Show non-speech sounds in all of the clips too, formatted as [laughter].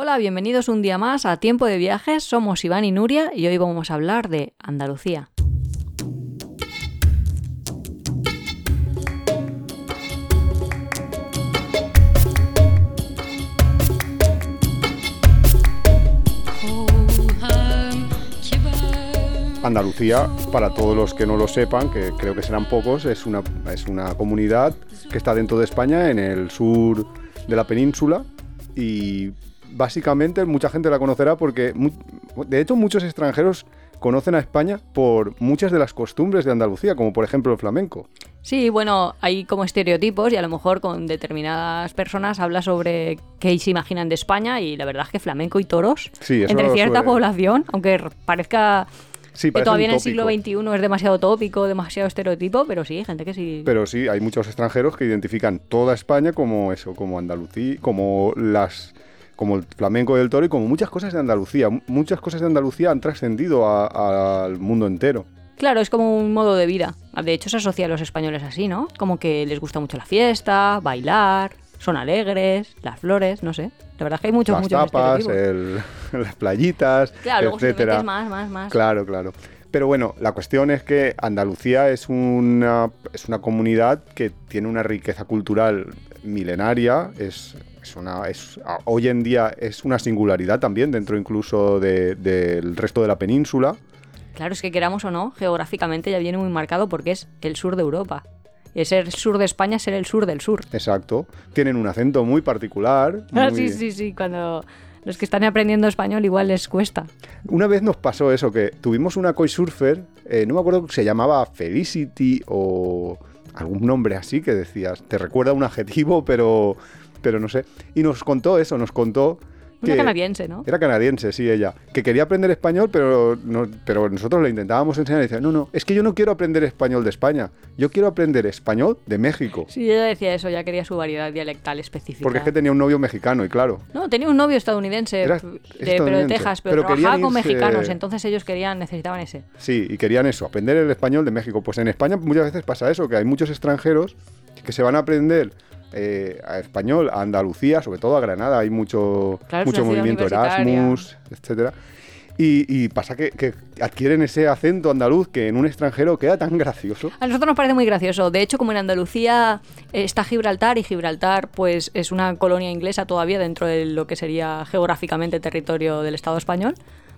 Hola, bienvenidos un día más a Tiempo de Viajes. Somos Iván y Nuria y hoy vamos a hablar de Andalucía. Andalucía, para todos los que no lo sepan, que creo que serán pocos, es una, es una comunidad que está dentro de España, en el sur de la península, y básicamente mucha gente la conocerá porque, de hecho, muchos extranjeros conocen a España por muchas de las costumbres de Andalucía, como por ejemplo el flamenco. Sí, bueno, hay como estereotipos y a lo mejor con determinadas personas habla sobre qué se imaginan de España y la verdad es que flamenco y toros entre cierta población, aunque parezca que todavía en el siglo XXI es demasiado tópico, demasiado estereotipo, pero sí, gente que sí. Pero sí, hay muchos extranjeros que identifican toda España como eso, como Andalucía, como las como el flamenco y el toro y como muchas cosas de Andalucía. Muchas cosas de Andalucía han trascendido al mundo entero. Claro, es como un modo de vida. De hecho, se asocia a los españoles así, ¿no? Como que les gusta mucho la fiesta, bailar, son alegres, las flores, no sé. La verdad es que hay muchos, las muchos tapas, [laughs] las playitas, claro, etcétera. más, más, más. Claro, claro. Pero bueno, la cuestión es que Andalucía es una, es una comunidad que tiene una riqueza cultural milenaria, es una, es, hoy en día es una singularidad también dentro incluso del resto de la península. Claro, es que queramos o no, geográficamente ya viene muy marcado porque es el sur de Europa. Y ser el sur de España es ser el sur del sur. Exacto. Tienen un acento muy particular. [laughs] Ah, sí, sí, sí. Cuando los que están aprendiendo español igual les cuesta. Una vez nos pasó eso, que tuvimos una surfer eh, no me acuerdo, se llamaba Felicity o algún nombre así que decías, te recuerda un adjetivo, pero pero no sé. Y nos contó eso, nos contó era canadiense, ¿no? Era canadiense, sí, ella. Que quería aprender español, pero, pero nosotros le intentábamos enseñar y decía, no, no, es que yo no quiero aprender español de España, yo quiero aprender español de México. Sí, ella decía eso, ya quería su variedad dialectal específica. Porque es que tenía un novio mexicano, y claro. No, tenía un novio estadounidense, pero de Texas, pero, trabajaba con mexicanos, entonces ellos querían, necesitaban ese. Sí, y querían eso, aprender el español de México. Pues en España muchas veces pasa eso, que hay muchos extranjeros que se van a aprender eh, a español, a Andalucía, sobre todo a Granada, hay mucho, mucho movimiento Erasmus, etcétera. Y, pasa que, adquieren ese acento andaluz que en un extranjero queda tan gracioso. A nosotros nos parece muy gracioso. De hecho, como en Andalucía está Gibraltar y Gibraltar pues es una colonia inglesa todavía dentro de lo que sería geográficamente territorio del Estado español.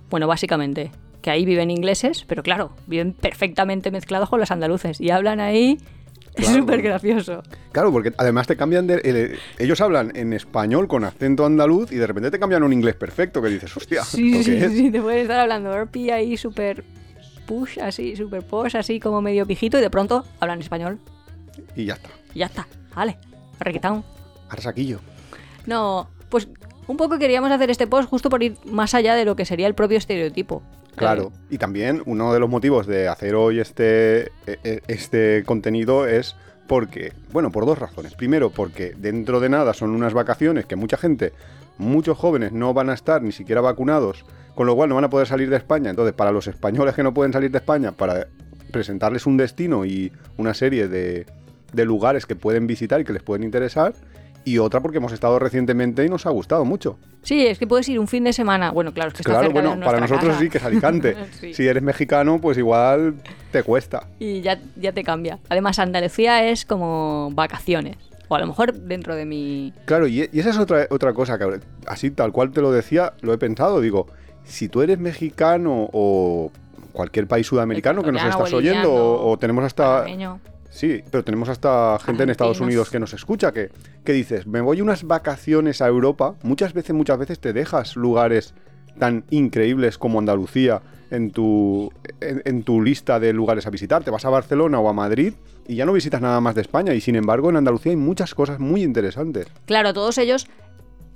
Bueno, básicamente, que ahí viven ingleses, pero claro, viven perfectamente mezclados con los andaluces y hablan ahí es súper gracioso. Claro, porque además te cambian de... ellos hablan en español con acento andaluz y de repente te cambian un inglés perfecto que dices, hostia. Sí, sí, sí, te puedes estar hablando RP ahí súper push, así, súper posh, así como medio pijito y de pronto hablan español. Y ya está. Y ya está, vale, requetado. Ahora saquillo. No, pues un poco queríamos hacer este post justo por ir más allá de lo que sería el propio estereotipo. Claro, y también uno de los motivos de hacer hoy este, e, e, este contenido es porque, bueno, por dos razones. Primero, porque dentro de nada son unas vacaciones que mucha gente, muchos jóvenes no van a estar ni siquiera vacunados, con lo cual no van a poder salir de España. Entonces, para los españoles que no pueden salir de España, para presentarles un destino y una serie de, de lugares que pueden visitar y que les pueden interesar y otra porque hemos estado recientemente y nos ha gustado mucho. Sí, es que puedes ir un fin de semana. Bueno, claro, es que está Claro, bueno, para nosotros sí, que es Alicante. [laughs] Si eres mexicano, pues igual te cuesta. Y ya, ya te cambia. Además, Andalucía es como vacaciones. O a lo mejor dentro de mi. Claro, y, esa es otra, otra cosa que, así tal cual te lo decía, lo he pensado. Digo, si tú eres mexicano o cualquier país sudamericano que nos estás oyendo, o, tenemos hasta. Sí, pero tenemos hasta gente en Estados Unidos que nos escucha, que, que dices, me voy unas vacaciones a Europa, muchas veces, muchas veces te dejas lugares tan increíbles como Andalucía en tu, en, tu lista de lugares a visitar. Te vas a Barcelona o a Madrid y ya no visitas nada más de España. Y sin embargo, en Andalucía hay muchas cosas muy interesantes. Claro, todos ellos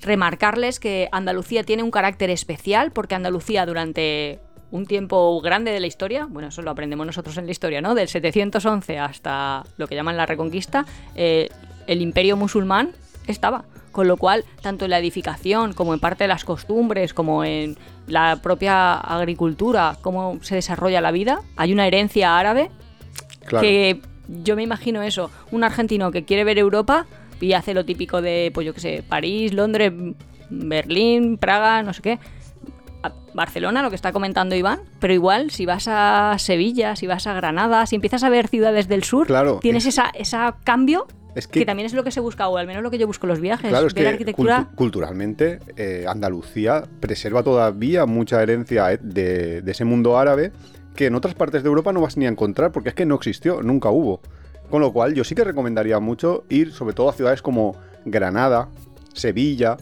remarcarles que Andalucía tiene un carácter especial porque Andalucía durante un tiempo grande de la historia, bueno, eso lo aprendemos nosotros en la historia, ¿no? Del 711 hasta lo que llaman la Reconquista, eh, el imperio musulmán estaba. Con lo cual, tanto en la edificación como en parte de las costumbres, como en la propia agricultura, cómo se desarrolla la vida, hay una herencia árabe que yo me imagino eso, un argentino que quiere ver Europa y hace lo típico de, pues yo qué sé, París, Londres, Berlín, Praga, no sé qué. Barcelona, lo que está comentando Iván, pero igual si vas a Sevilla, si vas a Granada, si empiezas a ver ciudades del sur, tienes ese esa, cambio que, también es lo que se busca, o al menos lo que yo busco en los viajes. Claro, es que arquitectura... culturalmente eh, Andalucía preserva todavía mucha herencia eh, de, de, ese mundo árabe que en otras partes de Europa no vas ni a encontrar porque es que no existió, nunca hubo. Con lo cual yo sí que recomendaría mucho ir sobre todo a ciudades como Granada, Sevilla,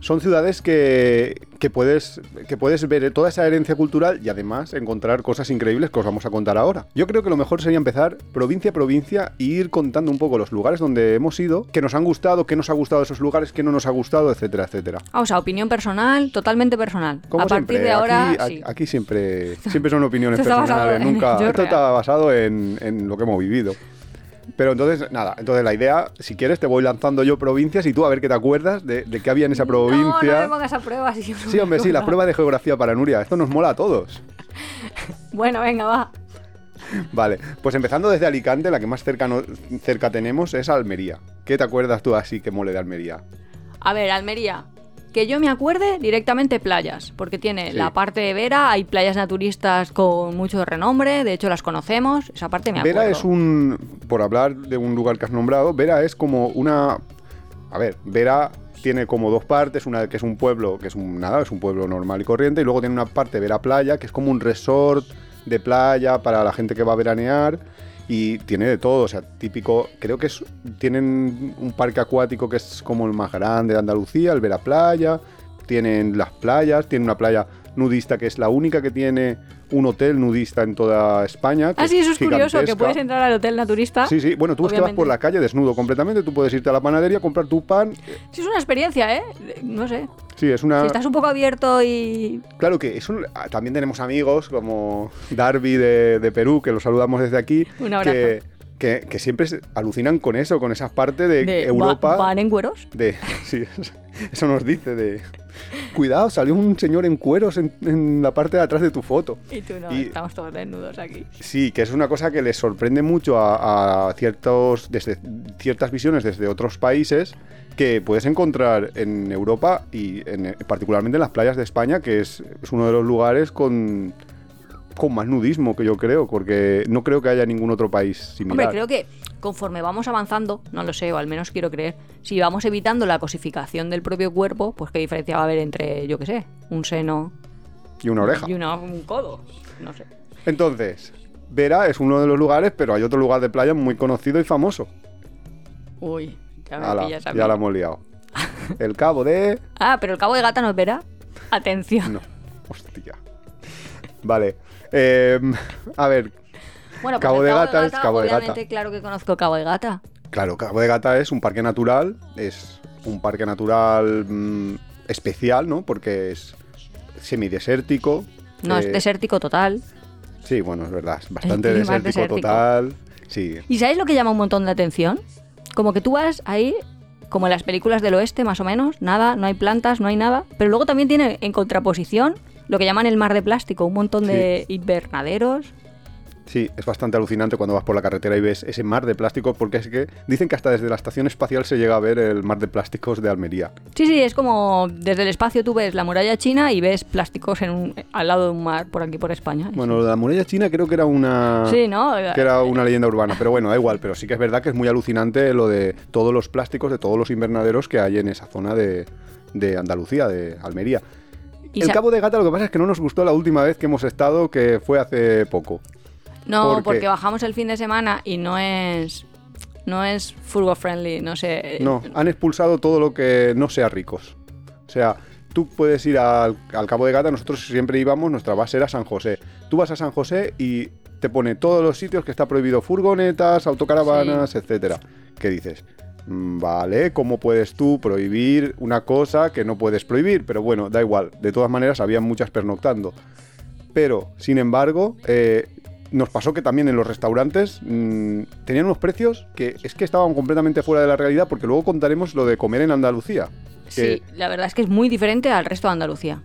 son ciudades que, puedes, que puedes ver toda esa herencia cultural y además encontrar cosas increíbles que os vamos a contar ahora. Yo creo que lo mejor sería empezar provincia a provincia e ir contando un poco los lugares donde hemos ido, qué nos han gustado, qué nos ha gustado esos lugares, qué no nos ha gustado, etcétera, etcétera. Ah, o sea, opinión personal, totalmente personal. Como a partir de ahora. Aquí, siempre, siempre son [laughs] opiniones personales, nunca. [laughs] Esto está basado en, en lo que hemos vivido. Pero entonces, nada, entonces la idea, si quieres, te voy lanzando yo provincias y tú a ver qué te acuerdas de, de qué había en esa provincia. No, no me pongas a prueba. Si sí, hombre, sí, la prueba de geografía para Nuria. Esto nos mola a todos. [laughs] bueno, venga, va. Vale, pues empezando desde Alicante, la que más cerca, cerca tenemos es Almería. ¿Qué te acuerdas tú así que mole de Almería? A ver, Almería, que yo me acuerde directamente playas, porque tiene la parte de Vera, hay playas naturistas con mucho renombre, de hecho las conocemos, esa parte me acuerdo. Vera es un, por hablar de un lugar que has nombrado, Vera es como una, a ver, Vera tiene como dos partes, una que es un pueblo, que es un, nada, es un pueblo normal y corriente, y luego tiene una parte Vera Playa, que es como un resort de playa para la gente que va a veranear y tiene de todo, o sea, típico, creo que es, tienen un parque acuático que es como el más grande de Andalucía, el Vera Playa, tienen las playas, tiene una playa nudista que es la única que tiene un hotel nudista en toda España. ah, sí, eso es curioso, que puedes entrar al hotel naturista. Sí, sí, bueno, tú es vas por la calle desnudo completamente, tú puedes irte a la panadería, comprar tu pan. Sí, es una experiencia, ¿eh? No sé. Sí, es una... Si estás un poco abierto y... Claro que es un... También tenemos amigos como Darby de, Perú, que los saludamos desde aquí. Un abrazo. Que, que, siempre alucinan con eso, con esa parte de, Europa. ¿Van en cueros? De, sí, eso nos dice de cuidado, salió un señor en cueros en, la parte de atrás de tu foto. Y tú no, estamos todos desnudos aquí. Sí, que es una cosa que les sorprende mucho a, ciertos, desde ciertas visiones desde otros países que puedes encontrar en Europa y en, particularmente en las playas de España, que es, es uno de los lugares con, con más nudismo que yo creo, porque no creo que haya ningún otro país similar. Hombre, creo que conforme vamos avanzando, no lo sé, o al menos quiero creer, si vamos evitando la cosificación del propio cuerpo, pues qué diferencia va a haber entre, yo qué sé, un seno y una oreja. Y un codo, no sé. Entonces, Vera es uno de los lugares, pero hay otro lugar de playa muy conocido y famoso. Uy, ya me pillas Ya la hemos liado. El cabo de... Ah, pero el cabo de gata no es Vera. Atención. No, hostia. Vale. Em, a ver, bueno, pues Cabo, de, Gata es Cabo de Gata. claro que conozco Cabo de Gata. Claro, Cabo de Gata es un parque natural, es un parque natural mm, especial, ¿no? Porque es semidesértico. No, es eh, desértico total. Sí, bueno, es verdad, es bastante desértico, total. Sí. ¿Y sabes lo que llama un montón de atención? Como que tú vas ahí, como en las películas del oeste, más o menos, nada, no hay plantas, no hay nada, pero luego también tiene en contraposición lo que llaman el mar de plástico, un montón de invernaderos, Sí, es bastante alucinante cuando vas por la carretera y ves ese mar de plásticos, porque es que dicen que hasta desde la estación espacial se llega a ver el mar de plásticos de Almería. Sí, sí, es como desde el espacio tú ves la muralla china y ves plásticos en al lado de un mar por aquí por España. Bueno, la muralla china creo que era una sí, ¿no? que era una leyenda urbana, pero bueno, da igual, pero sí que es verdad que es muy alucinante lo de todos los plásticos de todos los invernaderos que hay en esa zona de, de Andalucía, de Almería. El Cabo de Gata lo que pasa es que no nos gustó la última vez que hemos estado, que fue hace poco. No, porque... bajamos el fin de semana y no es no es furgo friendly, no sé. No, han expulsado todo lo que no sea ricos. O sea, tú puedes ir al, Cabo de Gata, nosotros siempre íbamos, nuestra base era San José. Tú vas a San José y te pone todos los sitios que está prohibido furgonetas, autocaravanas, etcétera. ¿Qué dices? Mm, vale, ¿cómo puedes tú prohibir una cosa que no puedes prohibir? Pero bueno, da igual. De todas maneras, había muchas pernoctando. Pero, sin embargo, eh, nos pasó que también en los restaurantes mmm, tenían unos precios que es que estaban completamente fuera de la realidad porque luego contaremos lo de comer en Andalucía. Sí, la verdad es que es muy diferente al resto de Andalucía.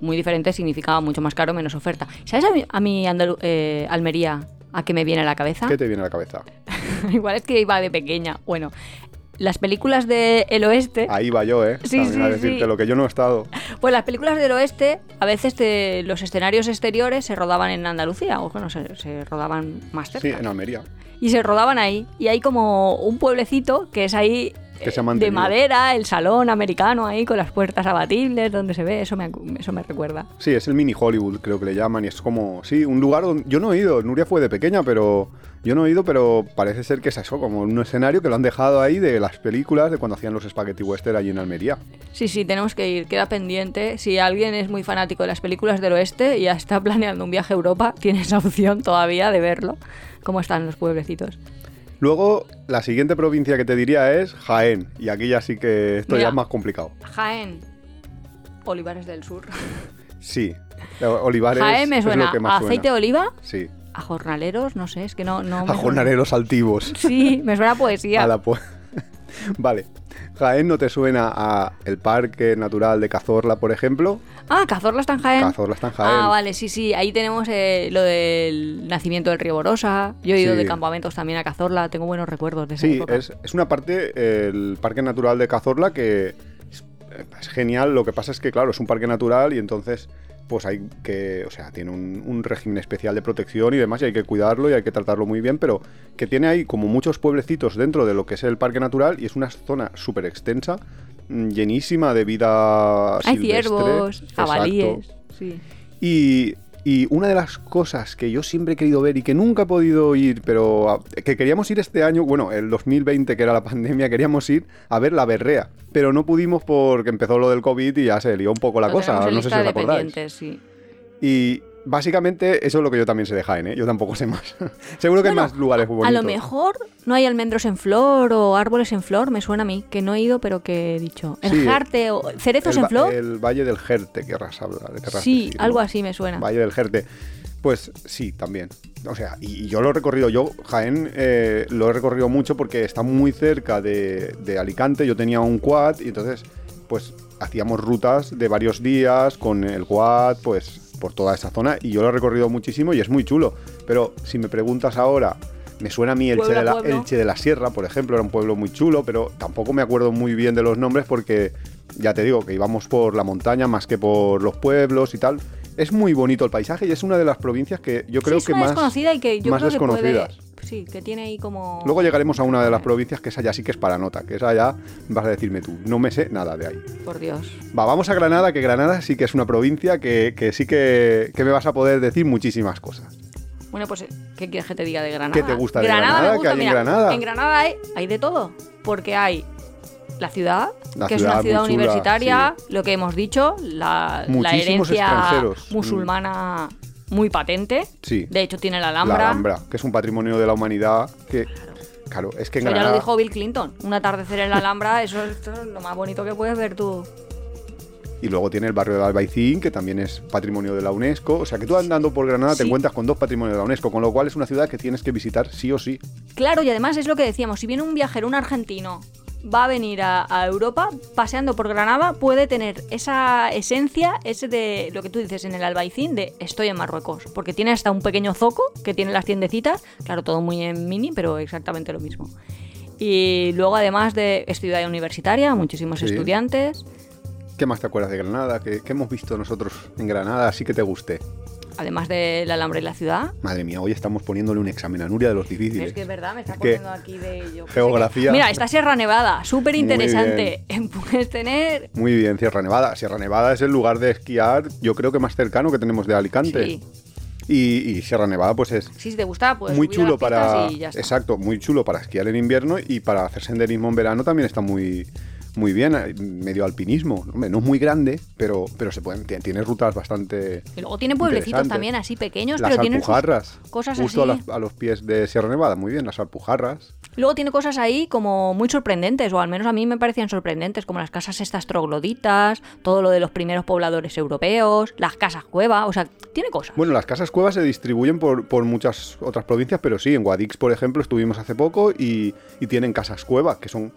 Muy diferente significaba mucho más caro, menos oferta. ¿Sabes a mi, eh, Almería a qué me viene a la cabeza? ¿Qué te viene a la cabeza? [laughs] Igual es que iba de pequeña. Bueno, las películas del oeste. Ahí va yo, ¿eh? Sí, sí, a decirte lo que yo no he estado. Pues las películas del oeste, a veces los escenarios exteriores se rodaban en Andalucía, o bueno, se, se rodaban más cerca. Sí, en Almería. Y se rodaban ahí. Y hay como un pueblecito que es ahí de madera, el salón americano ahí con las puertas abatibles, donde se ve, eso me, eso me recuerda. Sí, es el mini Hollywood, creo que le llaman, y es como, sí, un lugar donde yo no he ido, Nuria fue de pequeña, pero yo no he ido, pero parece ser que es eso, como un escenario que lo han dejado ahí de las películas de cuando hacían los Spaghetti Western allí en Almería. Sí, sí, tenemos que ir, queda pendiente. Si alguien es muy fanático de las películas del oeste y ya está [laughs] planeando un viaje a Europa, tiene esa opción todavía de verlo, cómo están los pueblecitos. Luego, la siguiente provincia que te diría es Jaén. Y aquí ya sí que esto ya es más complicado. Jaén. Olivares del Sur. [laughs] Sí. Olivares. Jaén me suena. ¿Aceite de oliva? Sí. A jornaleros, no sé, es que no. no a jornaleros altivos. Sí, me suena a poesía. [laughs] A la vale. Jaén no te suena a el Parque Natural de Cazorla, por ejemplo. Ah, Cazorla está en Jaén. Cazorla está en Jaén. Ah, vale, sí, sí. Ahí tenemos eh, lo del nacimiento del río Borosa. Yo he ido de campamentos también a Cazorla. Tengo buenos recuerdos de esa sí, Es, es una parte, el Parque Natural de Cazorla, que es genial. Lo que pasa es que, claro, es un parque natural y entonces pues hay que, o sea, tiene un, régimen especial de protección y demás, y hay que cuidarlo y hay que tratarlo muy bien, pero que tiene ahí como muchos pueblecitos dentro de lo que es el parque natural y es una zona súper extensa, mm, llenísima de vida hay ciervos, jabalíes, sí. Y y una de las cosas que yo siempre he querido ver y que nunca he podido ir, pero ah, que queríamos ir este año, bueno, el 2020 que era la [laughs] pandemia, queríamos ir a ver la berrea, pero no pudimos porque empezó lo del COVID y ya se lió un poco la cosa, no sé si os acordáis. Sí. Y, Básicamente, eso es lo que yo también sé de Jaén, ¿eh? Yo tampoco sé más. [laughs] Seguro que hay más lugares bonitos. A lo mejor no hay almendros en flor o árboles en flor, me suena a mí, que no he ido, pero que he dicho. El Jarte o cerezos en flor. El Valle del Jerte, querrás hablar. sí, algo así me suena. Valle del Jerte. Pues sí, también. O sea, y, yo lo he recorrido, yo Jaén eh, lo he recorrido mucho porque está muy cerca de, de Alicante, yo tenía un quad y entonces pues hacíamos rutas de varios días con el quad, pues por toda esa zona y yo lo he recorrido muchísimo y es muy chulo. Pero si me preguntas ahora, me suena a mí Elche de, la, Elche de la Sierra, por ejemplo, era un pueblo muy chulo, pero tampoco me acuerdo muy bien de los nombres porque ya te digo que íbamos por la montaña más que por los pueblos y tal. Es muy bonito el paisaje y es una de las provincias que yo creo que más, desconocida y que yo más creo desconocidas. Sí, que tiene ahí como... Luego llegaremos a una de las provincias que esa ya sí que es para nota, que esa ya vas a decirme tú, no me sé nada de ahí. Por Dios. Va, vamos a Granada, que Granada sí que es una provincia que, sí que, me vas a poder decir muchísimas cosas. Bueno, pues, ¿qué quieres que te diga de Granada? ¿Qué te gusta de Granada? ¿Qué hay en Granada? En Granada hay, hay de todo, porque hay la ciudad, que es una ciudad universitaria, lo que hemos dicho, la, herencia mm. Muy patente. Sí. De hecho, tiene la Alhambra. La Alhambra, que es un patrimonio de la humanidad que... Claro. es que en ya lo dijo Bill Clinton. Un atardecer en la Alhambra, [laughs] eso, es lo más bonito que puedes ver tú. Y luego tiene el barrio de Albaicín, que también es patrimonio de la UNESCO. O sea que tú andando por Granada te encuentras con dos patrimonios de la UNESCO, con lo cual es una ciudad que tienes que visitar sí o sí. Claro, y además es lo que decíamos, si viene un viajero, un argentino, va a venir a, Europa paseando por Granada puede tener esa esencia, ese de lo que tú dices en el Albaicín, de estoy en Marruecos, porque tiene hasta un pequeño zoco que tiene las tiendecitas, claro, todo muy en mini, pero exactamente lo mismo. Y luego además de estudiar universitaria, muchísimos estudiantes. ¿Qué más te acuerdas de Granada? ¿Qué, ¿Qué, hemos visto nosotros en Granada así que te guste? Además del alambre y la ciudad. Madre mía, hoy estamos poniéndole un examen a Nuria de los difíciles. Es que es verdad, me está poniendo aquí de ello. Geografía. Mira, esta Sierra Nevada, súper interesante. [laughs] Puedes tener. Muy bien, Sierra Nevada. Sierra Nevada es el lugar de esquiar, yo creo que más cercano que tenemos de Alicante. Sí. Y, Sierra Nevada, pues es. Sí, si te gusta, pues. Muy chulo para. Exacto, muy chulo para esquiar en invierno y para hacer senderismo en verano también está muy muy bien, medio alpinismo. no es muy grande, pero, pero se pueden, tiene rutas bastante. Y luego tiene pueblecitos también así pequeños, pero tiene cosas justo así. A, los, pies de Sierra Nevada, muy bien, las alpujarras. Luego tiene cosas ahí como muy sorprendentes, o al menos a mí me parecían sorprendentes, como las casas estas trogloditas, todo lo de los primeros pobladores europeos, las casas cueva, o sea, tiene cosas. Bueno, las casas cuevas se distribuyen por, por muchas otras provincias, pero sí, en Guadix, por ejemplo, estuvimos hace poco y, y tienen casas cueva, que son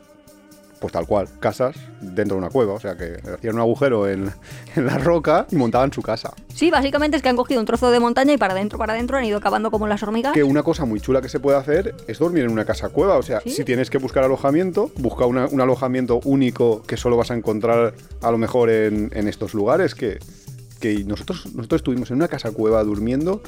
pues tal cual, casas dentro de una cueva. O sea que hacían un agujero [laughs] en, la roca y montaban su casa. Sí, básicamente es que han cogido un trozo de montaña y para adentro, para adentro han ido cavando como las hormigas. Que una cosa muy chula que se puede hacer es dormir en una casa cueva. O sea, si tienes que buscar alojamiento, busca un alojamiento único que solo vas a encontrar a lo mejor en, estos lugares. Que, que nosotros, nosotros estuvimos en una casa cueva durmiendo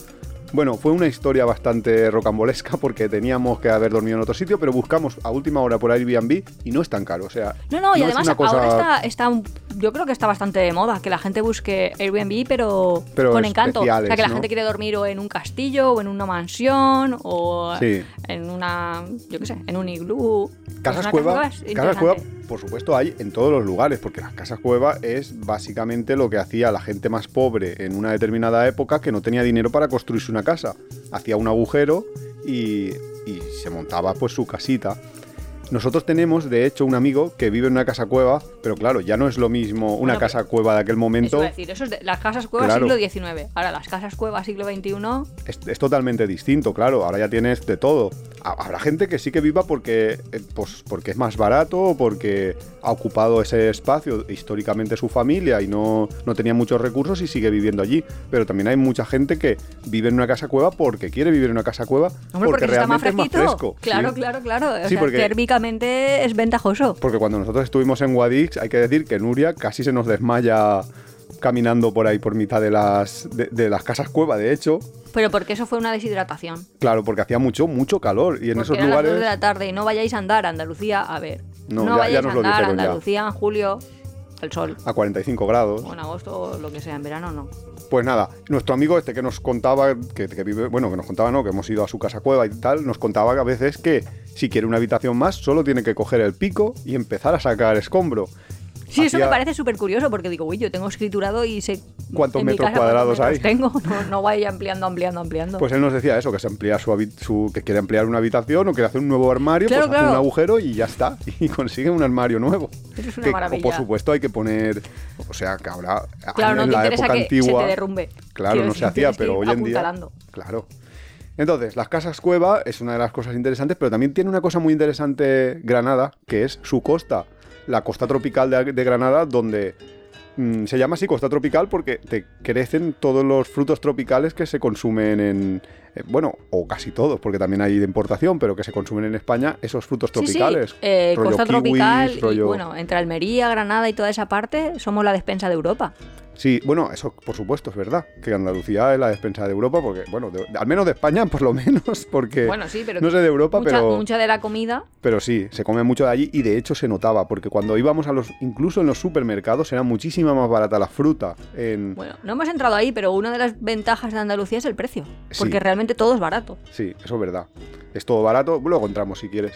bueno, fue una historia bastante rocambolesca porque teníamos que haber dormido en otro sitio, pero buscamos a última hora por Airbnb y no es tan caro. O sea, no, no, y además ahora está, yo creo que está bastante de moda que la gente busque Airbnb, pero, con encanto. O sea, que la gente quiere dormir o en un castillo, o en una mansión, o en una, yo qué sé, en un iglú. Casas cueva, casas cueva, por supuesto, hay en todos los lugares, porque las casas cueva es básicamente lo que hacía la gente más pobre en una determinada época que no tenía dinero para construirse una casa. Hacía un agujero y, y se montaba pues su casita. Nosotros tenemos, de hecho, un amigo que vive en una casa cueva, pero claro, ya no es lo mismo una casa cueva de aquel momento. Es decir, eso es de, las casas cuevas siglo XIX. Ahora, las casas cuevas siglo XXI. Es, es, totalmente distinto, claro. Ahora ya tienes de todo. Habrá gente que sí que viva porque, eh, pues, porque es más barato o porque ha ocupado ese espacio históricamente su familia y no, no tenía muchos recursos y sigue viviendo allí. Pero también hay mucha gente que vive en una casa cueva porque quiere vivir en una casa cueva porque, realmente es más fresco. Claro, claro, claro. O sea, es ventajoso. Porque cuando nosotros estuvimos en Guadix, hay que decir que Nuria casi se nos desmaya caminando por ahí por mitad de las, de, las casas cueva, de hecho. Pero porque eso fue una deshidratación. Claro, porque hacía mucho, mucho calor. Y en esos lugares. Las de la tarde y no vayáis a andar a Andalucía, a ver. No, vayáis a andar a Andalucía en julio, el sol. A 45 grados. O en agosto, lo que sea, en verano no. Pues nada, nuestro amigo este que nos contaba, que, que, vive, bueno, que nos contaba, ¿no? Que hemos ido a su casa cueva y tal, nos contaba que a veces que si quiere una habitación más, solo tiene que coger el pico y empezar a sacar escombro. Sí, eso me parece súper curioso porque digo, uy, yo tengo escriturado y sé cuántos metros cuadrados hay. Tengo, [laughs] no, no vaya ampliando, ampliando, ampliando. Pues él nos decía eso, que se amplía su, su que quiere ampliar una habitación o quiere hacer un nuevo armario, pues hace un agujero y ya está [laughs] y consigue un armario nuevo. Eso es una maravilla. Por supuesto hay que poner, o sea, que ahora claro, en no la época antigua, se te derrumbe. Claro, no se hacía, pero hoy en día, claro. Entonces, las casas cueva es una de las cosas interesantes, pero también tiene una cosa muy interesante Granada, que es su costa la costa tropical de, Granada, donde mm, se llama así costa tropical porque te crecen todos los frutos tropicales que se consumen en, eh, bueno, o casi todos, porque también hay de importación, pero que se consumen en España, esos frutos tropicales. Sí, eh, costa tropical, y, bueno, entre Almería, Granada y toda esa parte, somos la despensa de Europa. Sí, bueno, eso por supuesto es verdad, que Andalucía es la despensa de Europa, porque, bueno, al menos de España, [laughs] por lo menos, porque bueno, sí, pero no sé de Europa, pero... Mucha de la comida... Pero sí, se come mucho de allí y de hecho se notaba, porque cuando íbamos a los, incluso en los supermercados, era muchísima más barata la fruta. En... Bueno, no hemos entrado ahí, pero una de las ventajas de Andalucía es el precio, porque realmente todo es barato. Sí, eso es verdad. Es todo barato, luego entramos si quieres.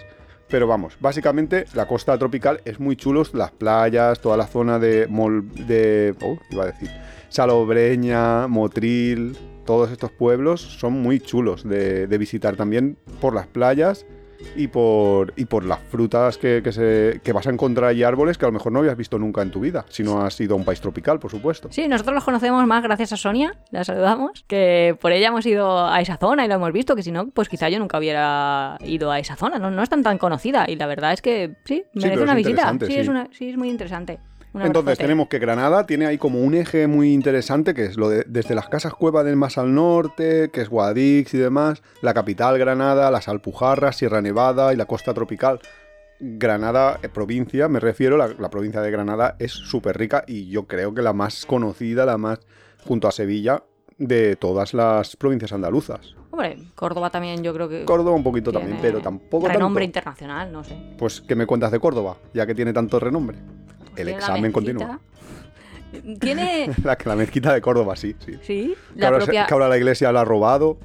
Pero vamos, básicamente la costa tropical es muy chulos, las playas, toda la zona de Mol, de oh, iba a decir, Salobreña, Motril, todos estos pueblos son muy chulos de, de visitar también por las playas y por, y por las frutas que, se, vas a encontrar y árboles que a lo mejor no habías visto nunca en tu vida, si no has ido a un país tropical, por supuesto. Sí, nosotros los conocemos más gracias a Sonia, la saludamos, que por ella hemos ido a esa zona y lo hemos visto, que si no, pues quizá yo nunca hubiera ido a esa zona, no, no es tan tan conocida y la verdad es que sí, merece una visita. Sí, Es una, sí, es muy interesante. Entonces tenemos que Granada tiene ahí como un eje muy interesante que es lo de desde las casas cueva del más al norte, que es Guadix y demás, la capital Granada, las Alpujarras, Sierra Nevada y la costa tropical. Granada, eh, provincia, me refiero, la, la provincia de Granada es súper rica y yo creo que la más conocida, la más junto a Sevilla, de todas las provincias andaluzas. Hombre, Córdoba también yo creo que... Córdoba un poquito también, pero tampoco Renombre internacional, no sé. Pues, ¿qué me cuentas de Córdoba? Ya que tiene tanto renombre. El examen continúa. [laughs] Tiene... [laughs] la, la mezquita de Córdoba, sí. Sí, ¿Sí? La que, ahora, que, ahora, la iglesia la ha robado,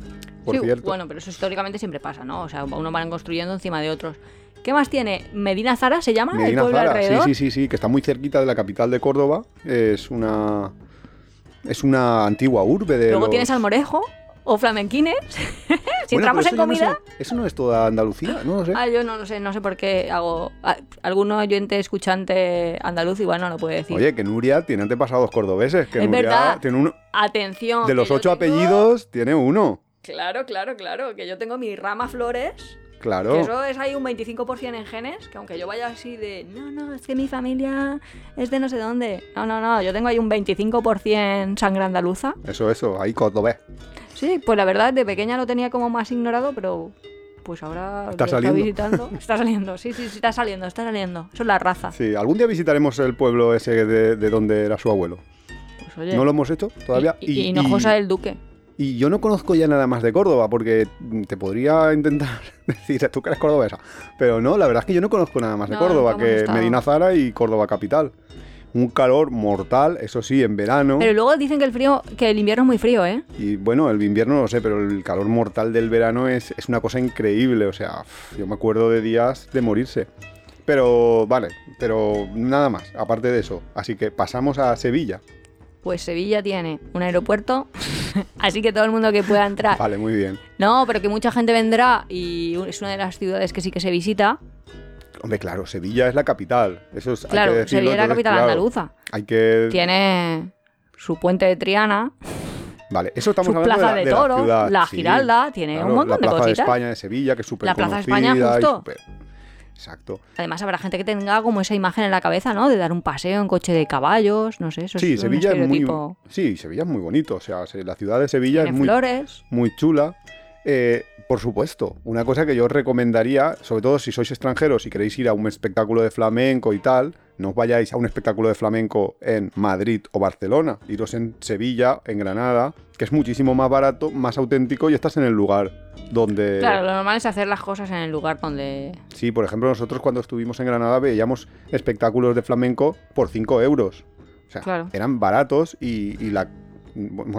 por cierto. Bueno, pero eso históricamente siempre pasa, ¿no? O sea, uno van construyendo encima de otros. ¿Qué más tiene? Medina Zara se llama, Medina el Zara, Sí, sí, sí, sí, que está muy cerquita de la capital de Córdoba. Es una... Es una antigua urbe de Luego tienes Almorejo, o flamenquines. [laughs] si entramos en comida. eso no es toda Andalucía, no lo sé. Ah, yo no lo sé, no sé por qué hago. alguno oyente escuchante andaluz igual no lo puede decir. Oye, que Nuria tiene antepasados cordobeses. Que es Nuria verdad. Tiene uno. Atención. De los ocho apellidos, tiene uno. Claro, claro, claro. Que yo tengo mi rama flores Claro. Que eso es ahí un 25% en genes, que aunque yo vaya así de, no, no, es que mi familia es de no sé dónde. No, no, no, yo tengo ahí un 25% sangre andaluza. Eso, eso, ahí ves. Sí, pues la verdad, de pequeña lo tenía como más ignorado, pero pues ahora ¿Está saliendo? visitando. [laughs] Está saliendo, sí, sí, sí, está saliendo, está saliendo. Eso es la raza. Sí, algún día visitaremos el pueblo ese de, donde era su abuelo. Pues oye. ¿No lo hemos hecho todavía? Y, y, Hinojosa del Duque. Y yo no conozco ya nada más de Córdoba, porque te podría intentar [laughs] decir, tú que eres cordobesa. Pero no, la verdad es que yo no conozco nada más de Córdoba que Medina Zara y Córdoba Capital. Un calor mortal, eso sí, en verano. Pero luego dicen que el frío, que el invierno es muy frío, ¿eh? Y bueno, el invierno no lo sé, pero el calor mortal del verano es, es una cosa increíble. O sea, yo me acuerdo de días de morirse. Pero vale, pero nada más, aparte de eso. Así que pasamos a Sevilla. Pues Sevilla tiene un aeropuerto, [laughs] así que todo el mundo que pueda entrar. Vale, muy bien. No, pero que mucha gente vendrá y es una de las ciudades que sí que se visita. Hombre, claro, Sevilla es la capital. Eso es, claro, Sevilla es la capital andaluza. Hay que. Tiene su puente de Triana. Vale, eso estamos su hablando plaza de la, Giralda, la Giralda, tiene un montón de cositas. La plaza de España de Sevilla, que es súper La plaza de España, justo. Exacto. Además habrá gente que tenga como esa imagen en la cabeza, ¿no? De dar un paseo en coche de caballos, no sé, eso sí, es Sevilla un es muy Sí, Sevilla es muy bonito, o sea, la ciudad de Sevilla es muy flores. muy chula. Eh, por supuesto, una cosa que yo os recomendaría, sobre todo si sois extranjeros y queréis ir a un espectáculo de flamenco y tal, no os vayáis a un espectáculo de flamenco en Madrid o Barcelona, iros en Sevilla, en Granada, que es muchísimo más barato, más auténtico y estás en el lugar donde... Claro, lo normal es hacer las cosas en el lugar donde... Sí, por ejemplo, nosotros cuando estuvimos en Granada veíamos espectáculos de flamenco por 5 euros. O sea, eran baratos y, y la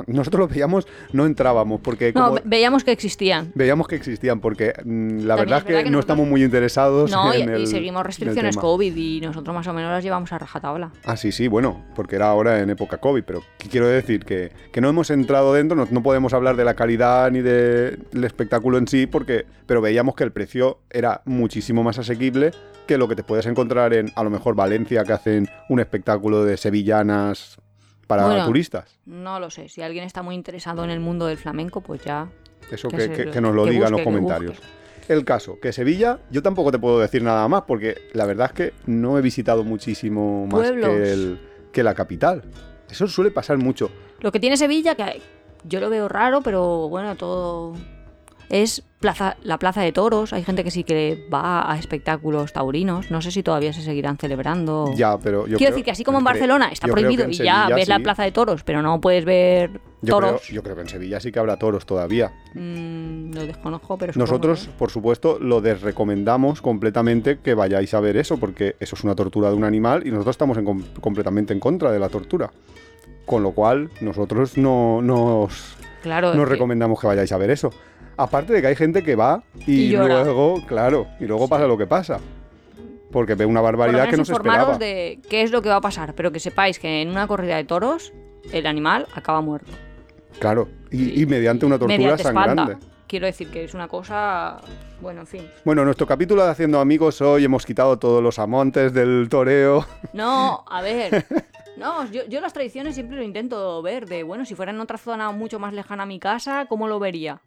nosotros lo veíamos, no entrábamos porque... no, veíamos que existían. Veíamos que existían porque mm, la verdad es que, no estamos muy interesados no, en y, y seguimos restricciones COVID y nosotros más o menos las llevamos a rajatabla. Ah, sí, sí, bueno, porque era ahora en época COVID, pero quiero decir? Que, que no hemos entrado dentro, no, no, podemos hablar de la calidad ni del espectáculo en sí, porque pero veíamos que el precio era muchísimo más asequible que lo que te puedes encontrar en, a lo mejor, Valencia, que hacen un espectáculo de sevillanas para turistas. No lo sé. Si alguien está muy interesado en el mundo del flamenco, pues ya. Eso que, nos lo diga en los comentarios. El caso, que Sevilla, yo tampoco te puedo decir nada más, porque la verdad es que no he visitado muchísimo más que, que la capital. Eso suele pasar mucho. Lo que tiene Sevilla, que yo lo veo raro, pero bueno, todo es plaza, la Plaza de Toros. Hay gente que sí que va a espectáculos taurinos. No sé si todavía se seguirán celebrando. Ya, pero yo Quiero decir que así como en Barcelona está prohibido y ya ves la Plaza de Toros, pero no puedes ver toros. yo creo que en Sevilla sí que habrá toros todavía. Mm, lo desconozco, pero Nosotros, por supuesto, lo desrecomendamos completamente que vayáis a ver eso, porque eso es una tortura de un animal y nosotros estamos completamente en contra de la tortura. Con lo cual, nosotros no nos, claro, nos recomendamos que vayáis a ver eso. Aparte de que hay gente que va y, luego, claro, y luego pasa lo que pasa. Porque ve una barbaridad que no se esperaba. de qué es lo que va a pasar, pero que sepáis que en una corrida de toros el animal acaba muerto. Claro, y, mediante una tortura sangrante. Quiero decir que es una cosa. Bueno, en fin. Bueno, nuestro capítulo de Haciendo Amigos hoy hemos quitado todos los amantes del toreo. No, a ver. [laughs] No, yo, yo las tradiciones siempre lo intento ver. De bueno, si fuera en otra zona mucho más lejana a mi casa, ¿cómo lo vería?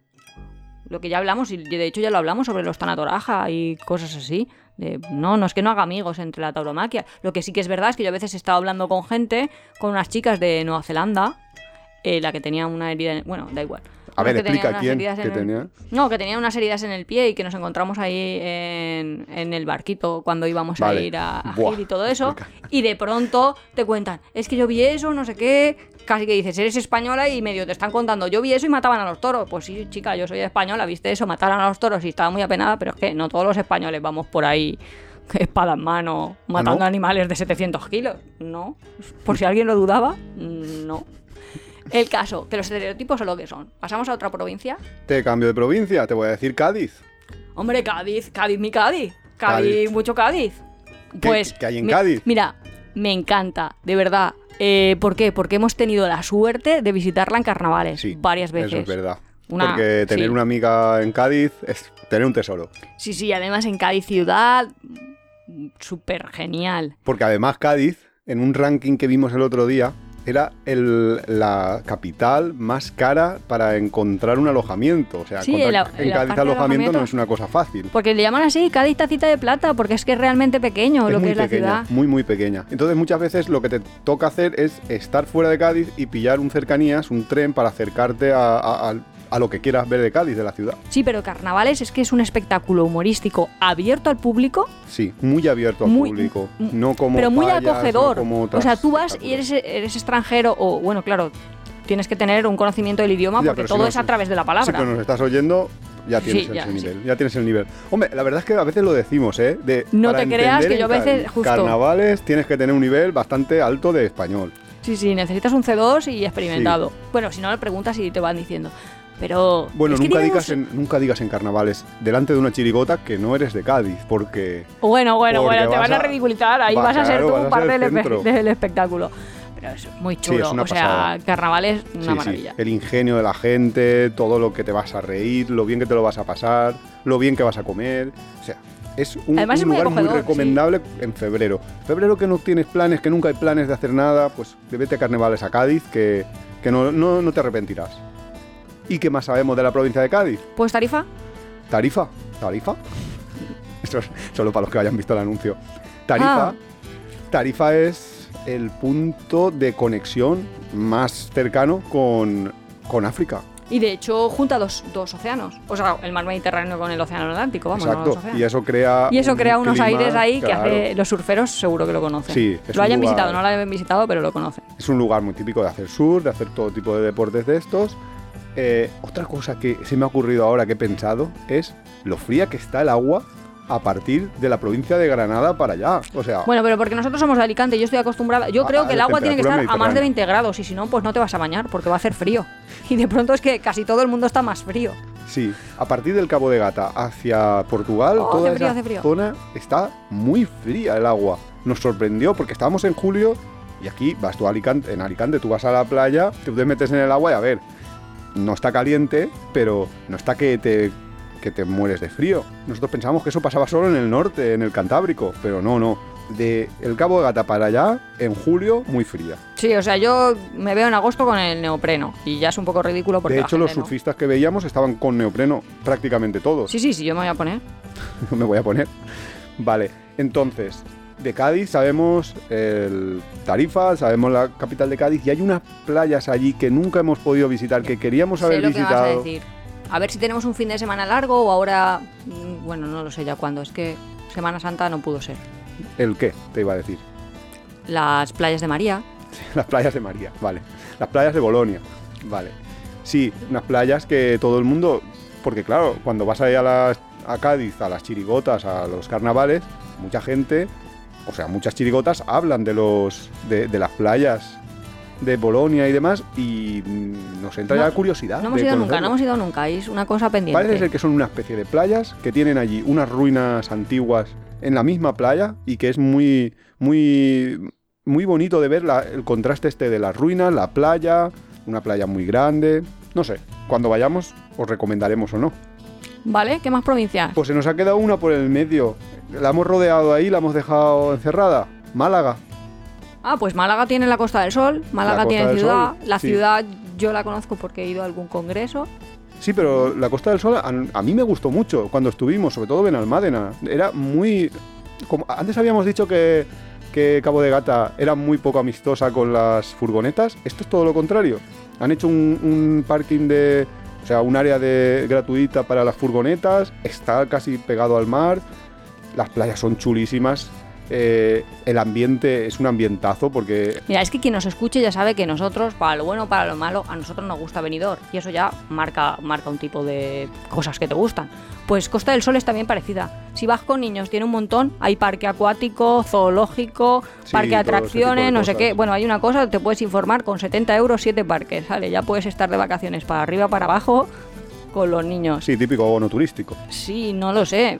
Lo que ya hablamos, y de hecho ya lo hablamos sobre los tanatoraja y cosas así. no, no es que no haga amigos entre la tauromaquia. Lo que sí que es verdad es que yo a veces he estado hablando con gente, con unas chicas de Nueva Zelanda, eh, la que tenía una herida, en, bueno, da igual, a ver, explica quién que tenía. No, que tenía unas heridas en el pie y que nos encontramos ahí en, el barquito cuando íbamos a ir a, a y todo eso. Y de pronto te cuentan, es que yo vi eso, no sé qué. Casi que dices, eres española y medio te están contando, yo vi eso y mataban a los toros. Pues sí, chica, yo soy española, viste eso, mataron a los toros y estaba muy apenada, pero es que no todos los españoles vamos por ahí [laughs] espada en mano ¿Ah, matando animales de 700 kilos. No. Por si alguien lo dudaba, no. El caso, que los estereotipos son lo que son. ¿Pasamos a otra provincia? Te cambio de provincia, te voy a decir Cádiz. Hombre, Cádiz, Cádiz, mi Cádiz. Cádiz, mucho Cádiz. Pues. ¿Qué, hay en Cádiz? Mira, me encanta, de verdad. Eh, ¿Por qué? Porque hemos tenido la suerte de visitarla en carnavales varias veces. Eso es verdad. Porque tener una amiga en Cádiz es tener un tesoro. Sí, sí, además en Cádiz ciudad, súper genial. Porque además Cádiz, en un ranking que vimos el otro día, era la capital más cara para encontrar un alojamiento. O sea, en Cádiz alojamiento, no es una cosa fácil. Porque le llaman así Cádiz tacita de plata, porque es que es realmente pequeño lo que es la ciudad. Muy, muy pequeña. Entonces muchas veces lo que te toca hacer es estar fuera de Cádiz y pillar un cercanías, un tren para acercarte a, a lo que quieras ver de Cádiz, de la ciudad. Sí, pero Carnavales es que es un espectáculo humorístico abierto al público. Sí, muy abierto al público. No como pero muy acogedor. o sea, tú vas y eres, eres extranjero, o bueno, claro, tienes que tener un conocimiento del idioma porque todo es a través de la palabra. Sí, pero nos estás oyendo, ya tienes el nivel. Ya tienes el nivel. Hombre, la verdad es que a veces lo decimos, ¿eh? De, no te creas que yo a veces justo. Carnavales tienes que tener un nivel bastante alto de español. Sí, sí, necesitas un C2 y experimentado. Bueno, si no le preguntas y te van diciendo. Pero. Bueno, nunca, digas en, nunca digas en carnavales delante de una chirigota que no eres de Cádiz, porque. Bueno, bueno, bueno, te van a, ridiculizar, ahí vas, a ser tú un parte del, espectáculo. Pero es muy chulo. o sea, carnaval es una maravilla. El ingenio de la gente, todo lo que te vas a reír, lo bien que te lo vas a pasar, lo bien que vas a comer. O sea, es un, lugar muy, recomendable en febrero. Febrero que no tienes planes, que nunca hay planes de hacer nada, pues vete a carnavales a Cádiz, que, que no, no, no te arrepentirás. ¿Y qué más sabemos de la provincia de Cádiz? Pues Tarifa. Tarifa, Tarifa. [laughs] Esto es solo para los que hayan visto el anuncio. Tarifa. Ah. Tarifa es el punto de conexión más cercano con, con África. Y de hecho junta dos, dos, océanos. O sea, el mar Mediterráneo con el océano Atlántico, vamos. Exacto. y eso crea. Y eso crea unos aires ahí que hace los surferos seguro que lo conocen. Sí, lo hayan visitado, no lo hayan visitado, pero lo conocen. Es un lugar muy típico de hacer surf, de hacer todo tipo de deportes de estos. Eh, otra cosa que se me ha ocurrido ahora que he pensado es lo fría que está el agua a partir de la provincia de Granada para allá. O sea, bueno, pero porque nosotros somos de Alicante, yo estoy acostumbrada. Yo creo que el agua tiene que estar a más de 20 grados y si no, pues no te vas a bañar porque va a hacer frío. Y de pronto es que casi todo el mundo está más frío. Sí, a partir del Cabo de Gata hacia Portugal, oh, toda esa zona está muy fría el agua. Nos sorprendió porque estábamos en julio y aquí vas tú a Alicante, en Alicante tú vas a la playa, te metes en el agua y a ver, no está caliente, pero no está que te, que te mueres de frío. Nosotros pensamos que eso pasaba solo en el norte, en el Cantábrico, pero no, no. De el Cabo de Gata para allá, en julio, muy fría. Sí, o sea, yo me veo en agosto con el neopreno y ya es un poco ridículo porque. De hecho, los surfistas que veíamos estaban con neopreno prácticamente todos. Sí, sí, sí, yo me voy a poner. [laughs] me voy a poner. Vale, entonces, de Cádiz sabemos el Tarifa, sabemos la capital de Cádiz y hay unas playas allí que nunca hemos podido visitar, que queríamos haber visitado. a, decir. a ver si tenemos un fin de semana largo o ahora, mm, bueno, no lo sé ya cuándo, es que Semana Santa no pudo ser. ¿El qué? Te iba a decir. Las playas de María. [laughs] las playas de María, vale. Las playas de Bolonia, vale. Sí, unas playas que todo el mundo, porque claro, cuando vas ahí a, las, a Cádiz, a las chirigotas, a los carnavales, mucha gente o sea, muchas chirigotas hablan de los de, las playas de Bolonia y demás y nos entra ya la curiosidad. No hemos ido nunca, no hemos ido nunca, es una cosa pendiente. Parece ser que son una especie de playas que tienen allí unas ruinas antiguas en la misma playa y que es muy muy muy bonito de ver el contraste este de las ruinas, la playa, una playa muy grande, no sé, cuando vayamos os recomendaremos o no. ¿Vale? ¿Qué más provincias? Pues se nos ha quedado una por el medio. La hemos rodeado ahí, la hemos dejado encerrada. Málaga. Ah, pues Málaga tiene la Costa del Sol, Málaga tiene ciudad. la ciudad yo la conozco porque he ido a algún congreso. Sí, pero la Costa del Sol a, mí me gustó mucho cuando estuvimos, sobre todo en Almádena. Era muy... Como, antes habíamos dicho que, que Cabo de Gata era muy poco amistosa con las furgonetas. Esto es todo lo contrario. Han hecho un parking de, o sea, un área de, gratuita para las furgonetas, está casi pegado al mar, las playas son chulísimas. Eh, el ambiente es un ambientazo porque... Mira, es que quien nos escuche ya sabe que nosotros, para lo bueno o para lo malo, a nosotros nos gusta venidor y eso ya marca, marca un tipo de cosas que te gustan. Pues Costa del Sol es también parecida. Si vas con niños, tiene un montón. Hay parque acuático, zoológico, parque de atracciones, no sé qué. Bueno, hay una cosa, te puedes informar con 70 euros, 7 parques, ¿vale? Ya puedes estar de vacaciones para arriba, para abajo con los niños. Sí, típico bono turístico. Sí, no lo sé.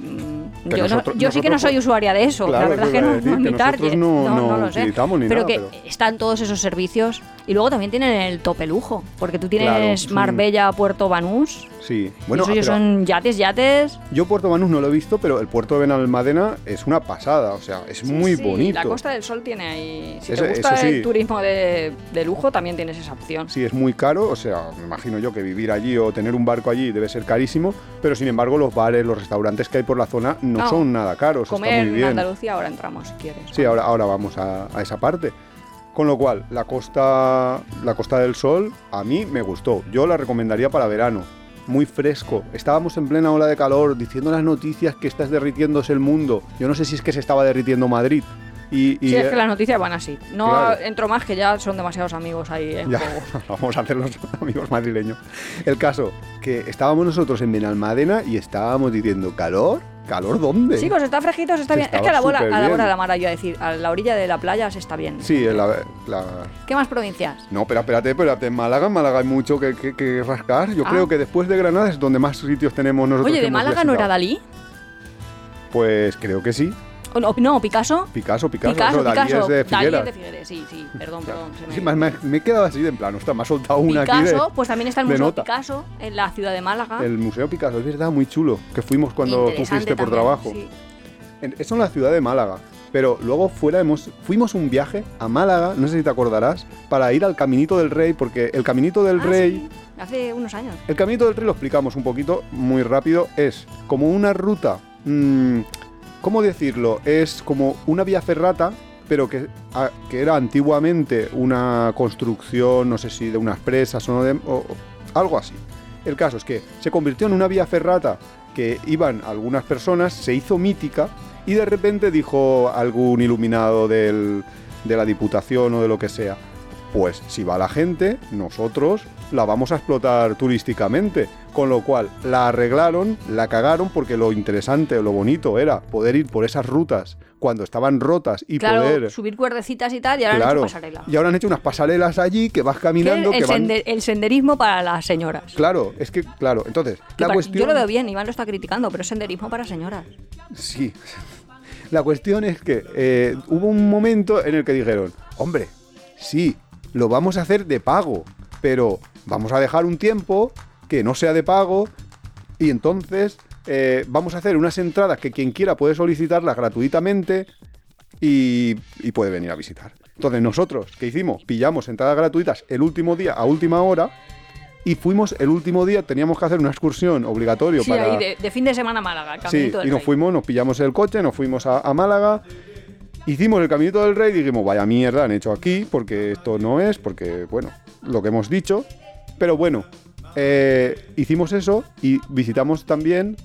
Mm, yo, sí que no soy usuaria de eso, la verdad que no, no mi target, no, no, lo sé. pero que están todos esos servicios y luego también tienen el tope lujo, porque tú tienes Marbella, Puerto Banús. Sí, bueno, y son yates, yates. Yo Puerto Banús no lo he visto, pero el puerto de Benalmádena es una pasada, o sea, es muy sí, bonito. La Costa del Sol tiene ahí, si te gusta el turismo de, de, lujo, también tienes esa opción. Sí, es muy caro, o sea, me imagino yo que vivir allí o tener un barco allí debe ser carísimo, pero sin embargo los bares, los restaurantes que hay por la zona no, son nada caros, comer está muy bien. en Andalucía ahora entramos si quieres. Sí, ahora, ahora vamos a, a esa parte. Con lo cual, la costa, la costa del Sol a mí me gustó. Yo la recomendaría para verano. Muy fresco. Estábamos en plena ola de calor diciendo las noticias que está derritiéndose el mundo. Yo no sé si es que se estaba derritiendo Madrid. Y, sí, es que las noticias van así. No entro más que ya son demasiados amigos ahí en juego. [laughs] Vamos a hacer los amigos madrileños. El caso, que estábamos nosotros en Benalmádena y estábamos diciendo calor, ¿Calor dónde? Sí, pues está fresquito, se está bien. Es que a la, bola, a la bola de la mar, yo a decir, a la orilla de la playa se está bien. Sí, la, ¿Qué más provincias? No, pero espérate, espérate. En Málaga, en Málaga hay mucho que, rascar. Yo ah. creo que después de Granada es donde más sitios tenemos nosotros. Oye, ¿de Málaga no era Dalí? Pues creo que sí. No, Picasso. Picasso, Picasso. Picasso, Dalí es de Figueres. Dalí de Figueres, sí, sí, perdón, perdón. Sí, me, he quedado así de en plano, está, me ha soltado una Picasso, aquí de, pues también está el Museo Picasso en la ciudad de Málaga. El Museo Picasso, es verdad, muy chulo, que fuimos cuando tú fuiste por trabajo. Sí. Eso en la ciudad de Málaga. Pero luego fuera hemos, fuimos un viaje a Málaga, no sé si te acordarás, para ir al Caminito del Rey, porque el Caminito del ah, Rey... Hace unos años. El Caminito del Rey lo explicamos un poquito, muy rápido, es como una ruta... Mmm, ¿Cómo decirlo? Es como una vía ferrata, pero que, que, era antiguamente una construcción, no sé si de unas presas o, no de, o algo así. El caso es que se convirtió en una vía ferrata que iban algunas personas, se hizo mítica y de repente dijo algún iluminado del, de la Diputación o de lo que sea, pues si va la gente, nosotros la vamos a explotar turísticamente. Con lo cual la arreglaron, la cagaron porque lo interesante o lo bonito era poder ir por esas rutas cuando estaban rotas y claro, poder subir cuerdecitas y tal y ahora han hecho pasarela. Y ahora han hecho unas pasarelas allí que vas caminando. El, que el senderismo para las señoras. Claro, es que, claro, entonces, la cuestión... Yo lo veo bien, Iván lo está criticando, pero es senderismo para señoras. Sí. La cuestión es que eh, hubo un momento en el que dijeron, hombre, sí, lo vamos a hacer de pago, pero vamos a dejar un tiempo que no sea de pago y entonces eh, vamos a hacer unas entradas que quien quiera puede solicitarlas gratuitamente y, y, puede venir a visitar. Entonces nosotros, ¿qué hicimos? Pillamos entradas gratuitas el último día a última hora y fuimos el último día, teníamos que hacer una excursión obligatoria sí, para... Ahí de, fin de semana a Málaga. Sí, y nos fuimos, nos pillamos el coche, nos fuimos a, a Málaga Hicimos el Caminito del Rey y dijimos, vaya mierda han hecho aquí, porque esto no es, porque, bueno, lo que hemos dicho. Pero bueno, eh, hicimos eso y visitamos también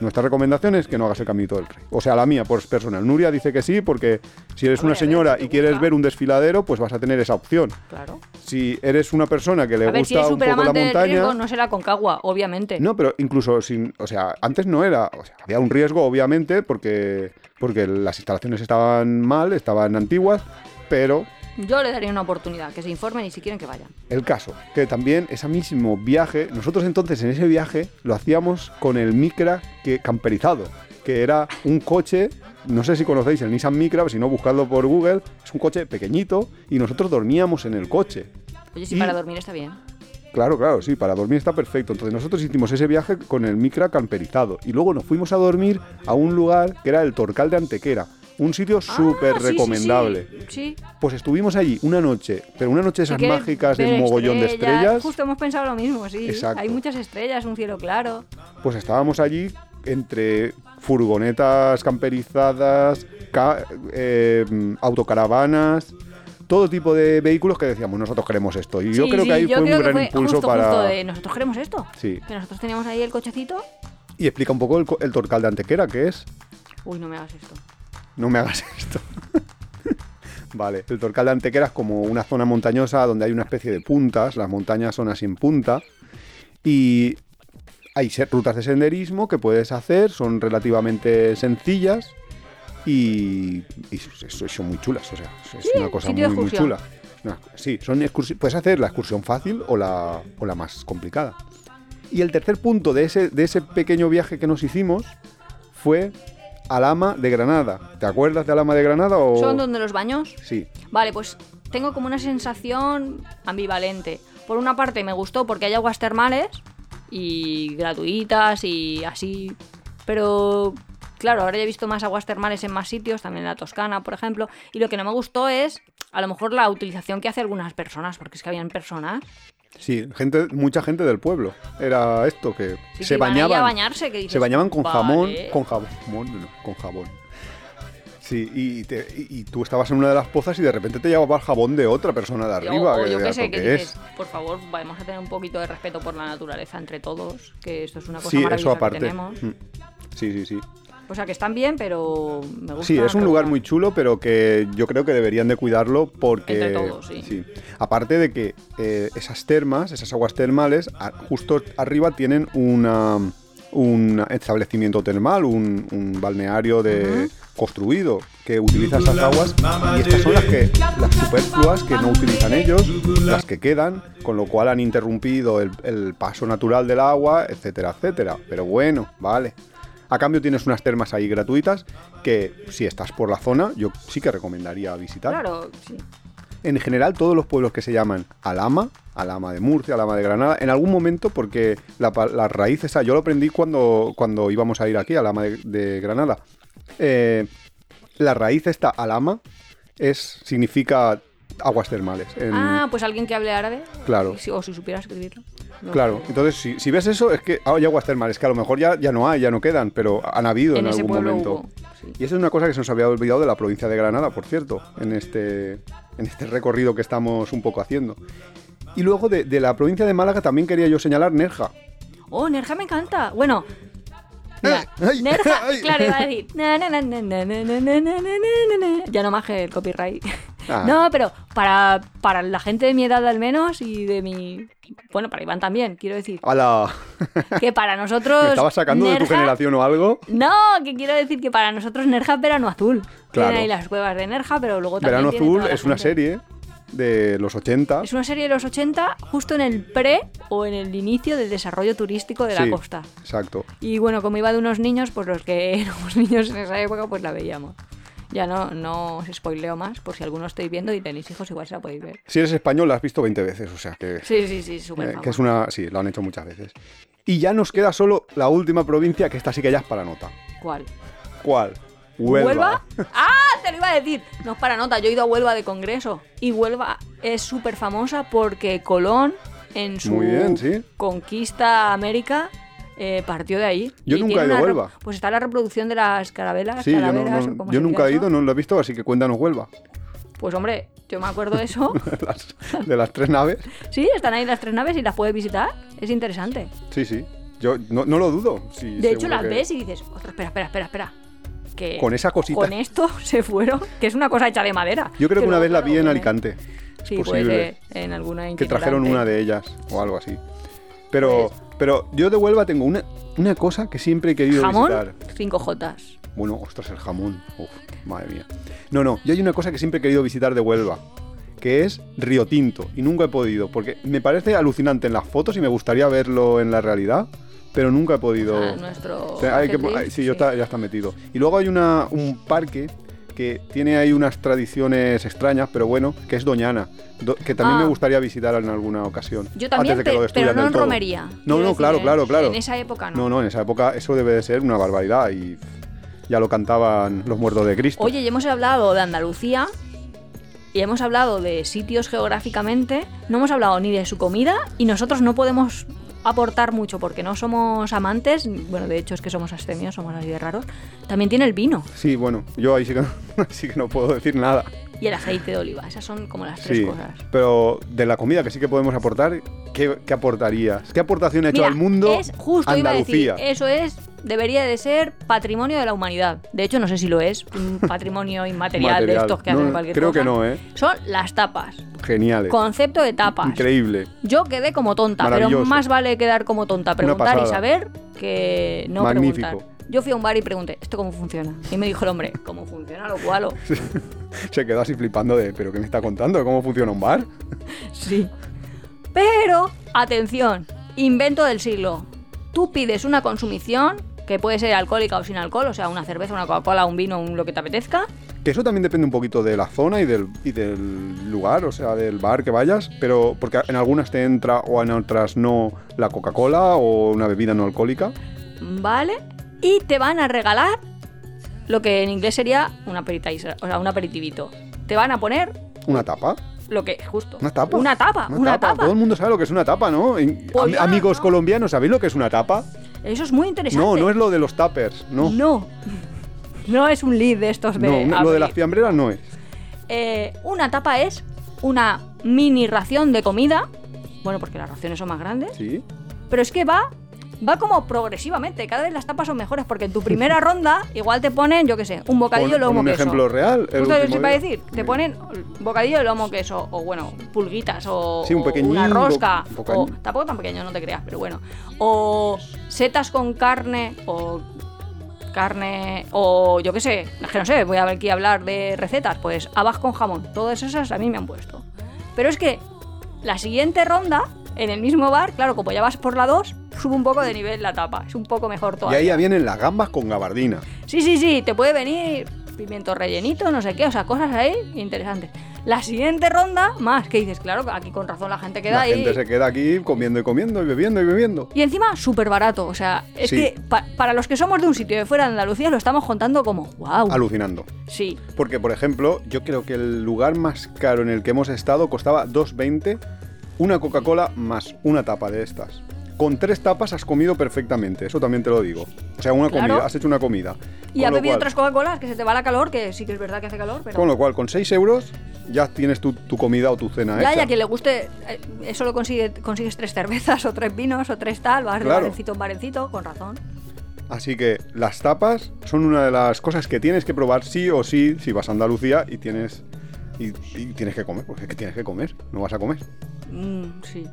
nuestra recomendación es que no hagas el caminito del rey. O sea, la mía, por personal. Nuria dice que sí, porque si eres una señora y quieres ver un desfiladero, pues vas a tener esa opción. Claro. Si eres una persona que le gusta un poco la montaña. no será Concagua, obviamente. No, pero incluso sin. O sea, antes no era. O sea, había un riesgo, obviamente, porque porque las instalaciones estaban mal, estaban antiguas, pero... Yo le daría una oportunidad, que se informen y si quieren que vayan. El caso, que también ese mismo viaje, nosotros entonces en ese viaje lo hacíamos con el Micra que camperizado, que era un coche, no sé si conocéis el Nissan Micra, si no buscadlo por Google, es un coche pequeñito y nosotros dormíamos en el coche. Oye, si para dormir está bien. Claro, claro, sí, para dormir está perfecto. Entonces nosotros hicimos ese viaje con el micra camperizado y luego nos fuimos a dormir a un lugar que era el Torcal de Antequera. Un sitio ah, súper recomendable. Sí, Pues estuvimos allí una noche, pero una noche esas mágicas de un mogollón de estrellas. Justo hemos pensado lo mismo, sí. Hay muchas estrellas, un cielo claro. Pues estábamos allí entre furgonetas camperizadas, eh, autocaravanas todo tipo de vehículos que decíamos, nosotros queremos esto. Y yo creo que ahí fue un gran impulso para. de, nosotros queremos esto. Sí. Que nosotros teníamos ahí el cochecito. Y explica un poco el, torcal de Antequera, ¿qué es? Uy, no me hagas esto. No me hagas [laughs] esto. vale, el torcal de Antequera es como una zona montañosa donde hay una especie de puntas, las montañas son así en punta. Y hay rutas de senderismo que puedes hacer, son relativamente sencillas y, son muy chulas, o sea, es una cosa muy, muy chula. sí, son puedes hacer la excursión fácil o la, o la más complicada. Y el tercer punto de ese, de ese pequeño viaje que nos hicimos fue Alama de Granada. ¿Te acuerdas de Alama de Granada? O... ¿Son donde los baños? Sí. Vale, pues tengo como una sensación ambivalente. Por una parte me gustó porque hay aguas termales y gratuitas y así. Pero claro, ahora ya he visto más aguas termales en más sitios, también en la Toscana, por ejemplo. Y lo que no me gustó es a lo mejor la utilización que hace algunas personas, porque es que habían personas Sí, gente, mucha gente del pueblo. Era esto que se bañaban. bañarse, se bañaban con jamón, con jabón, no, con jabón. Sí, y, tú estabas en una de las pozas y de repente te llevaba el jabón de otra persona de arriba. O, yo qué sé, que dices, por favor, vamos a tener un poquito de respeto por la naturaleza entre todos, que esto es una cosa sí, eso aparte. que tenemos. Mm. Sí, sí, sí. O sea, que están bien, pero me gusta. Sí, es un lugar muy chulo, pero que yo creo que deberían de cuidarlo porque... Entre todos, sí. Aparte de que eh, esas termas, esas aguas termales, justo arriba tienen una, un establecimiento termal, un, balneario de... construido que utiliza esas aguas y estas son las que las superfluas que no utilizan ellos, las que quedan, con lo cual han interrumpido el, el paso natural del agua, etcétera, etcétera. Pero bueno, vale. A cambio tienes unas termas ahí gratuitas que si estás por la zona yo sí que recomendaría visitar. Claro, sí. En general todos los pueblos que se llaman Alama, Alama de Murcia, Alama de Granada, en algún momento porque la, raíz esa, yo lo aprendí cuando, cuando íbamos a ir aquí, Alama de, de Granada. Eh, la raíz esta Alama es, significa aguas termales. Ah, pues alguien que hable árabe. Claro. O si, supiera escribirlo. Claro, entonces si, ves eso, es que hay aguas termales, que a lo mejor ya, ya no hay, ya no quedan, pero han habido en, algún momento. Y eso es una cosa que se nos había olvidado de la provincia de Granada, por cierto, en este, en este recorrido que estamos un poco haciendo. Y luego de, de la provincia de Málaga también quería yo señalar Nerja. Oh, Nerja me encanta. Bueno, claro, iba a decir. ya no maje el copyright. No, pero para, para la gente de mi edad al menos y de mi. Bueno, para Iván también, quiero decir. ¡Hala! Que para nosotros. ¿Me estabas sacando de tu generación o algo? No, que quiero decir que para nosotros Nerja es verano azul. Claro. Tienen ahí las cuevas de Nerja, pero luego también. Verano azul es una serie de los 80. Es una serie de los 80 justo en el pre o en el inicio del desarrollo turístico de la costa. Exacto. Y bueno, como iba de unos niños, pues los que [laughs] éramos niños en esa época, pues la veíamos. Ya no, no os spoileo más, por si alguno estáis viendo y tenéis hijos, igual se la podéis ver. Si eres español, la has visto 20 veces, o sea que... Sí, sí, sí, súper eh, Que es una... Sí, lo han hecho muchas veces. Y ya nos queda solo la última provincia, que esta sí que ya es para nota. ¿Cuál? ¿Cuál? Huelva. ¡Ah! Te lo iba a decir. No es para nota, yo he ido a Huelva de congreso. Y Huelva es súper famosa porque Colón, en su conquista a América, eh, partió de ahí. Yo nunca he ido a Huelva. Pues está la reproducción de las carabelas. Sí, yo, nunca he ido, no lo he visto, así que cuéntanos Huelva. Pues hombre, yo me acuerdo de eso. [laughs] de, las, tres naves. [laughs] Sí, están ahí las tres naves y las puedes visitar. Es interesante. Sí, sí. Yo no, lo dudo. de hecho, las ves y dices, espera, espera, espera, espera que con esa cosita. Con esto [laughs] se fueron, que es una cosa hecha de madera. Yo creo que, una vez la vi en Alicante. sí, posible. en alguna Que trajeron una de ellas o algo así. Pero, pues pero yo de Huelva tengo una, una cosa que siempre he querido ¿Jamón? visitar. 5 Jotas. Bueno, ostras, el jamón. Uf, madre mía. No, no, yo hay una cosa que siempre he querido visitar de Huelva, que es Río Tinto, y nunca he podido, porque me parece alucinante en las fotos y me gustaría verlo en la realidad pero nunca he podido. nuestro. sí, Yo está, ya está metido. Y luego hay una, un parque que tiene ahí unas tradiciones extrañas, pero bueno, que es Doñana, que también me ah. gustaría visitar en alguna ocasión. Yo también, pero no en romería. No, no, claro, claro, claro. En esa época no. No, no, en esa época eso debe de ser una barbaridad y ya lo cantaban los muertos de Cristo. Oye, y hemos hablado de Andalucía y hemos hablado de sitios geográficamente, no hemos hablado ni de su comida y nosotros no podemos aportar mucho porque no somos amantes, bueno, de hecho es que somos astemios, somos así de raros, también tiene el vino. Sí, bueno, yo ahí sí que no, [laughs] sí que no puedo decir nada. Y el aceite de oliva, esas son como las tres cosas. Pero de la comida que sí que podemos aportar, ¿qué, qué aportarías? ¿Qué aportación ha hecho al mundo? Es justo, Andalucía? eso es debería de ser patrimonio de la humanidad. De hecho, no sé si lo es, un [laughs] patrimonio inmaterial de estos que hacen cualquier creo cosa. Creo que no, ¿eh? Son las tapas. Geniales. Concepto de tapas. Increíble. Yo quedé como tonta, pero más vale quedar como tonta, preguntar y saber que no preguntar. Yo fui a un bar y pregunté, ¿esto cómo funciona? Y me dijo el hombre, ¿cómo funciona lo cual? [laughs] Se quedó así flipando de, ¿pero qué me está contando? ¿Cómo funciona un bar? [laughs] sí. Pero, atención, invento del siglo. Tú pides una consumición que puede ser alcohólica o sin alcohol, o sea, una cerveza, una Coca-Cola, un vino, un lo que te apetezca. Que eso también depende un poquito de la zona y del, y del lugar, o sea, del bar que vayas, pero porque en algunas te entra o en otras no la Coca-Cola o una bebida no alcohólica. Vale, y te van a regalar lo que en inglés sería un aperitivo, o sea, un aperitivito. Te van a poner una tapa lo que justo. ¿Una tapa? Una tapa, una, tapa. Todo el mundo sabe lo que es una tapa, ¿no? Pues amigos colombianos, ¿sabéis lo que es una tapa? Eso es muy interesante. No, no es lo de los tappers, no. No. [laughs] No es un lead de estos de. No, lo de las fiambreras no es. Eh, una tapa es una mini ración de comida. Bueno, porque las raciones son más grandes. Sí. Pero es que va va como progresivamente. Cada vez las tapas son mejores porque en tu primera [laughs] ronda igual te ponen, yo qué sé, un bocadillo de lomo un ejemplo real. Justo lo iba a decir. Te ponen bocadillo de lomo queso o bueno, pulguitas o, sí, un una rosca. o, tampoco tan pequeño, no te creas, pero bueno. O setas con carne o carne o yo qué sé, que no sé, voy a ver aquí a hablar de recetas, pues habas con jamón, todas esas a mí me han puesto. Pero es que la siguiente ronda en el mismo bar, claro, como ya vas por la 2, sube un poco de nivel la tapa, es un poco mejor todavía. Y ahí ya vienen las gambas con gabardina. Sí, sí, sí, te puede venir pimiento rellenito, no sé qué, o sea, cosas ahí interesantes. La siguiente ronda, más, que dices, claro, aquí con razón la gente queda ahí. La gente se queda aquí comiendo y comiendo y bebiendo y bebiendo. Y encima, súper barato. O sea, es que para los que somos de un sitio de fuera de Andalucía lo estamos contando como, wow. Alucinando. Sí. Porque, por ejemplo, yo creo que el lugar más caro en el que hemos estado costaba 2,20 una Coca-Cola más una tapa de estas. Con tres tapas has comido perfectamente, eso también te lo digo. O sea, una comida, has hecho una comida. Y has bebido otras Coca-Colas, que se te va la calor, que sí que es verdad que hace calor, pero... Con lo cual, con 6 euros ya tienes tu, comida o tu cena ya, hecha. Ya, a quien le guste, eh, eso lo consigue, consigues tres cervezas [laughs] o tres vinos o tres tal, vas de barencito en barencito, con razón. Así que las tapas son una de las cosas que tienes que probar sí o sí si vas a Andalucía y tienes y, tienes que comer, porque es que tienes que comer, no vas a comer. Mm, sí.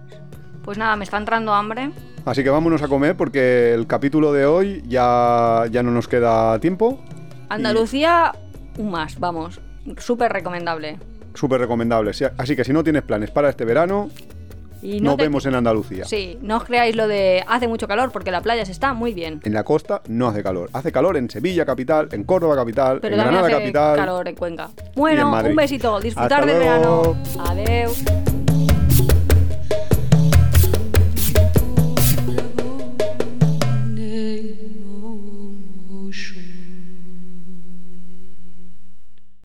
Pues nada, me está entrando hambre. Así que vámonos a comer porque el capítulo de hoy ya, ya no nos queda tiempo. Andalucía, un más, vamos. Súper recomendable. Súper recomendable. Así que si no tienes planes para este verano, nos vemos en Andalucía. Sí, no os creáis lo de hace mucho calor porque la playa se está muy bien. En la costa no hace calor. Hace calor en Sevilla capital, en Córdoba capital, en Granada hace capital. calor en Cuenca. Bueno, un besito. Disfrutar del verano. Adiós.